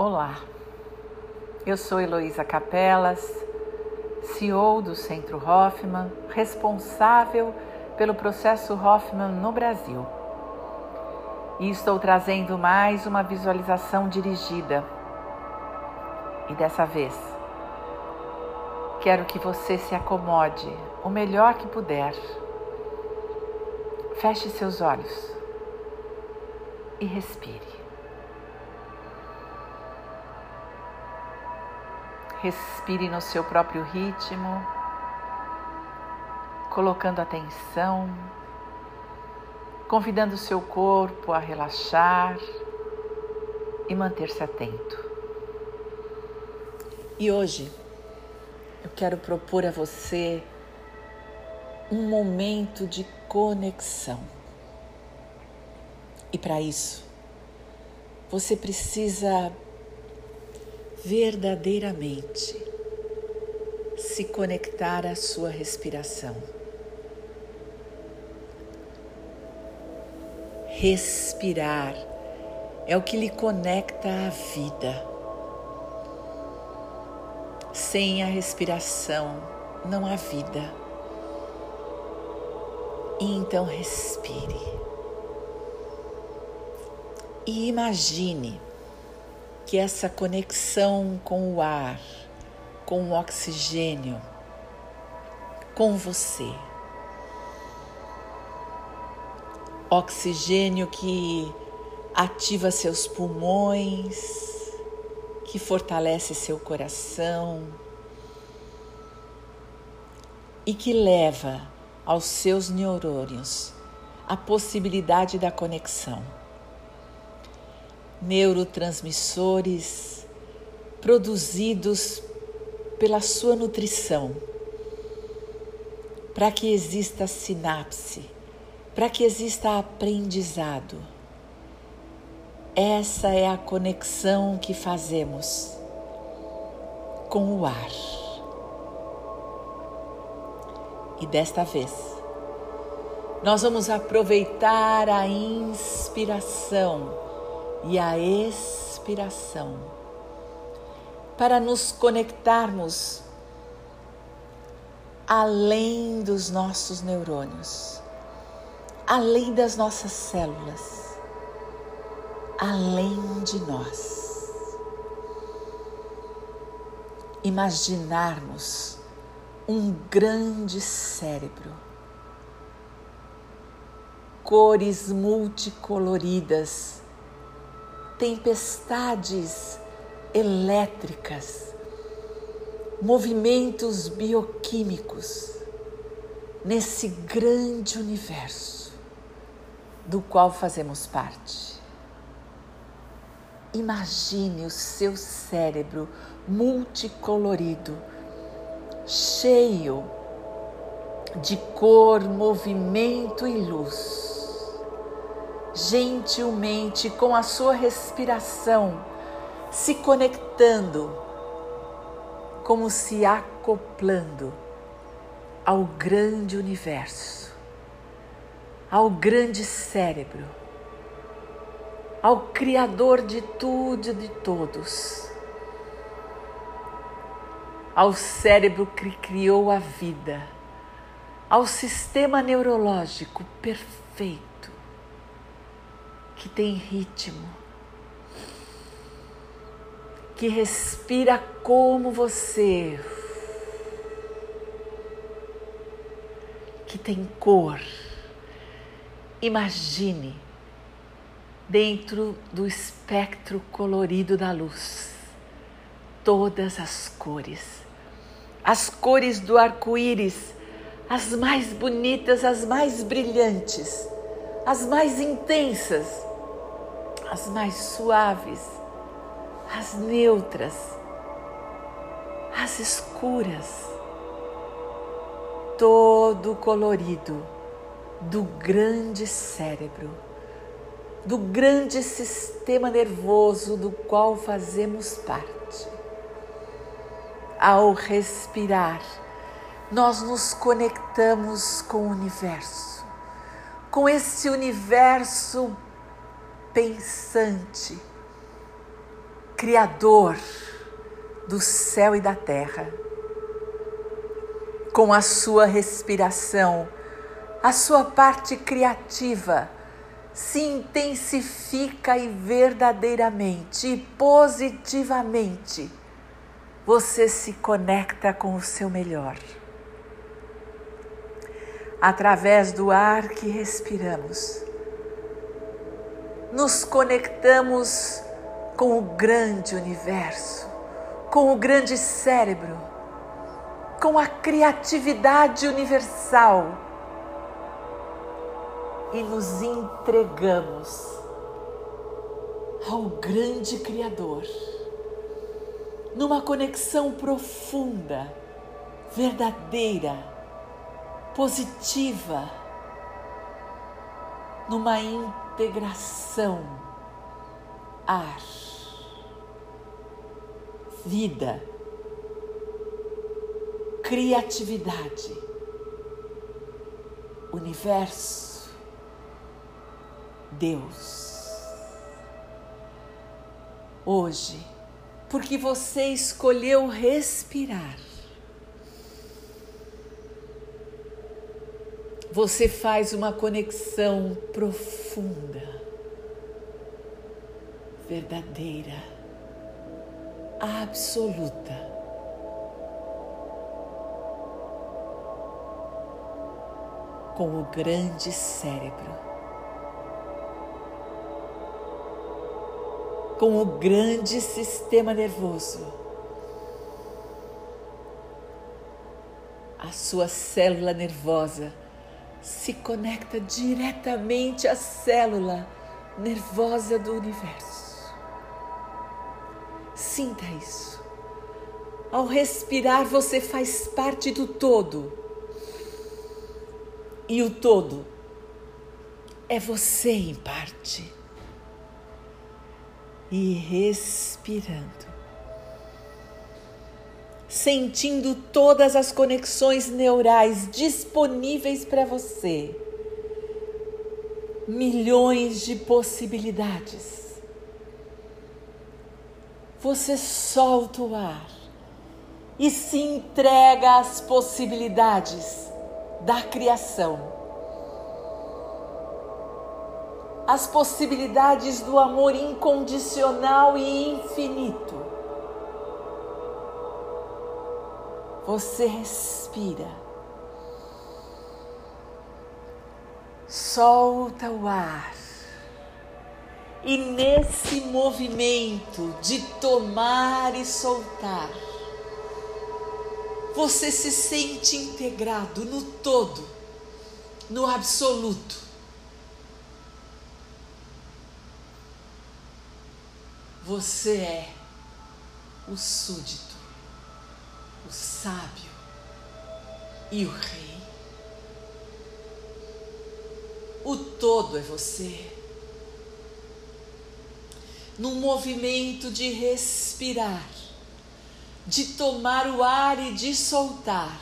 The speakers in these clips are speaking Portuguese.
Olá, eu sou Heloísa Capelas, CEO do Centro Hoffman, responsável pelo processo Hoffman no Brasil. E estou trazendo mais uma visualização dirigida. E dessa vez, quero que você se acomode o melhor que puder. Feche seus olhos e respire. Respire no seu próprio ritmo, colocando atenção, convidando o seu corpo a relaxar e manter-se atento. E hoje eu quero propor a você um momento de conexão. E para isso, você precisa verdadeiramente se conectar à sua respiração. Respirar é o que lhe conecta à vida. Sem a respiração não há vida. E então respire. E imagine que essa conexão com o ar, com o oxigênio, com você. Oxigênio que ativa seus pulmões, que fortalece seu coração e que leva aos seus neurônios a possibilidade da conexão neurotransmissores produzidos pela sua nutrição, para que exista sinapse, para que exista aprendizado. Essa é a conexão que fazemos com o ar. E desta vez, nós vamos aproveitar a inspiração e a expiração, para nos conectarmos além dos nossos neurônios, além das nossas células, além de nós. Imaginarmos um grande cérebro, cores multicoloridas tempestades elétricas, movimentos bioquímicos nesse grande universo do qual fazemos parte. Imagine o seu cérebro multicolorido, cheio de cor, movimento e luz gentilmente com a sua respiração, se conectando, como se acoplando ao grande universo, ao grande cérebro, ao Criador de tudo e de todos, ao cérebro que criou a vida, ao sistema neurológico perfeito que tem ritmo, que respira como você, que tem cor. Imagine dentro do espectro colorido da luz todas as cores, as cores do arco-íris, as mais bonitas, as mais brilhantes, as mais intensas as mais suaves, as neutras, as escuras, todo colorido do grande cérebro, do grande sistema nervoso do qual fazemos parte. Ao respirar, nós nos conectamos com o universo, com esse universo pensante, Criador do céu e da terra. Com a sua respiração, a sua parte criativa se intensifica e verdadeiramente e positivamente você se conecta com o seu melhor. Através do ar que respiramos, nos conectamos com o grande universo, com o grande cérebro, com a criatividade universal. E nos entregamos ao grande Criador, numa conexão profunda, verdadeira, positiva, numa integração ar, vida, criatividade, universo Deus. Hoje, porque você escolheu respirar, você faz uma conexão profunda, verdadeira, absoluta. Com o grande cérebro. com o grande sistema nervoso. A sua célula nervosa se conecta diretamente à célula nervosa do universo. Sinta isso. Ao respirar, você faz parte do todo. E o todo é você em parte e respirando, sentindo todas as conexões neurais disponíveis para você, milhões de possibilidades. Você solta o ar e se entrega às possibilidades da criação as possibilidades do amor incondicional e infinito. Você respira, solta o ar, e nesse movimento de tomar e soltar, você se sente integrado no todo, no absoluto. Você é o súdito, o sábio e o rei. O todo é você. Num movimento de respirar, de tomar o ar e de soltar,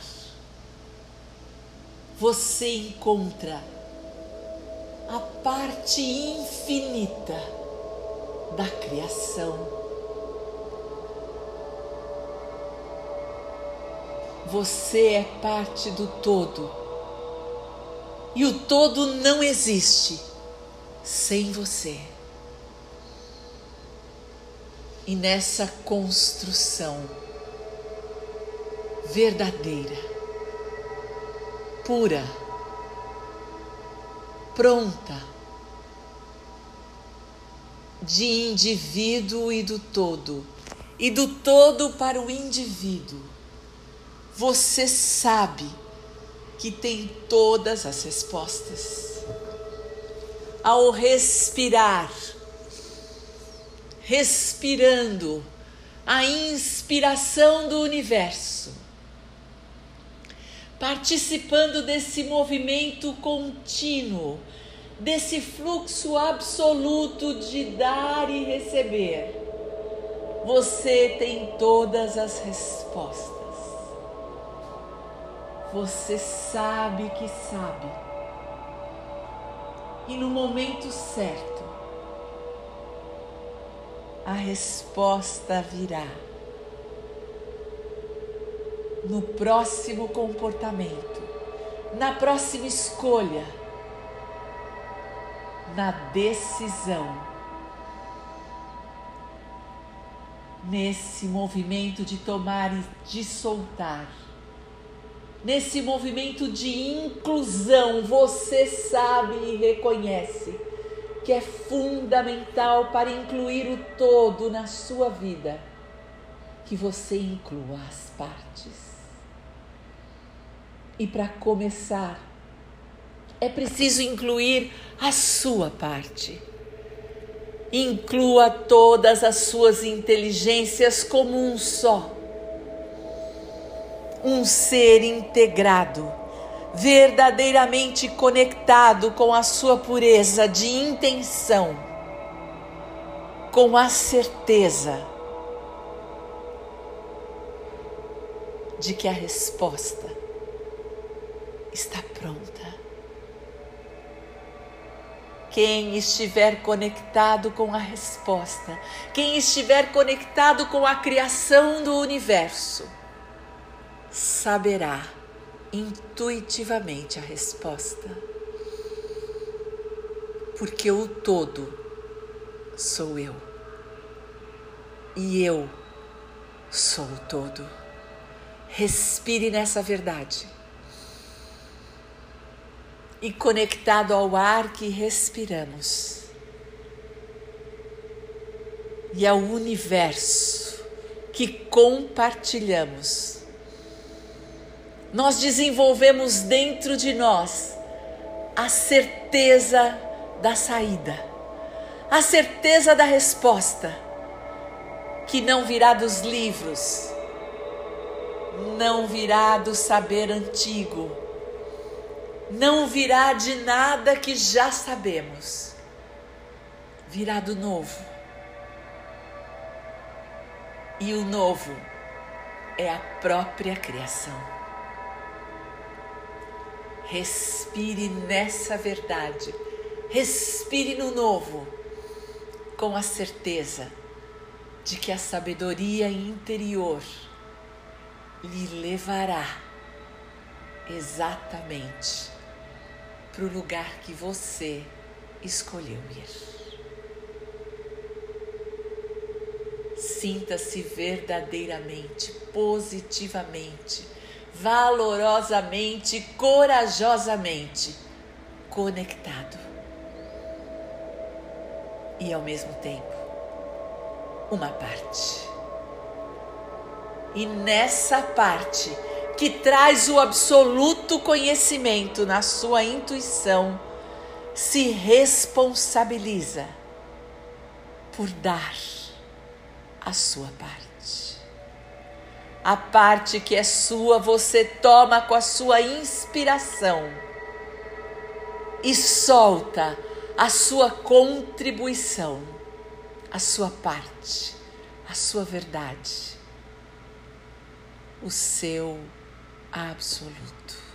você encontra a parte infinita da criação. Você é parte do todo. E o todo não existe sem você. E nessa construção verdadeira, pura, pronta, de indivíduo e do todo, e do todo para o indivíduo. Você sabe que tem todas as respostas. Ao respirar, respirando a inspiração do universo, participando desse movimento contínuo desse fluxo absoluto de dar e receber, você tem todas as respostas. Você sabe que sabe. E no momento certo, a resposta virá. No próximo comportamento, na próxima escolha, na decisão, nesse movimento de tomar e de soltar, nesse movimento de inclusão, você sabe e reconhece que é fundamental para incluir o todo na sua vida, que você inclua as partes. E para começar, é preciso incluir a sua parte. Inclua todas as suas inteligências como um só. Um ser integrado verdadeiramente conectado com a sua pureza de intenção, com a certeza de que a resposta está pronta. Quem estiver conectado com a resposta, quem estiver conectado com a criação do universo, saberá intuitivamente a resposta. Porque o todo sou eu. E eu sou o todo. Respire nessa verdade. E conectado ao ar que respiramos e ao universo que compartilhamos nós desenvolvemos dentro de nós a certeza da saída, a certeza da resposta, que não virá dos livros, não virá do saber antigo, não virá de nada que já sabemos, virá do novo. E o novo é a própria criação. Respire nessa verdade. Respire no novo, com a certeza de que a sabedoria interior lhe levará exatamente para o lugar que você escolheu ir. Sinta-se verdadeiramente, positivamente valorosamente, corajosamente conectado. E ao mesmo tempo, uma parte. E nessa parte que traz o absoluto conhecimento na sua intuição, se responsabiliza por dar a sua parte. A parte que é sua você toma com a sua inspiração e solta a sua contribuição, a sua parte, a sua verdade, o seu absoluto.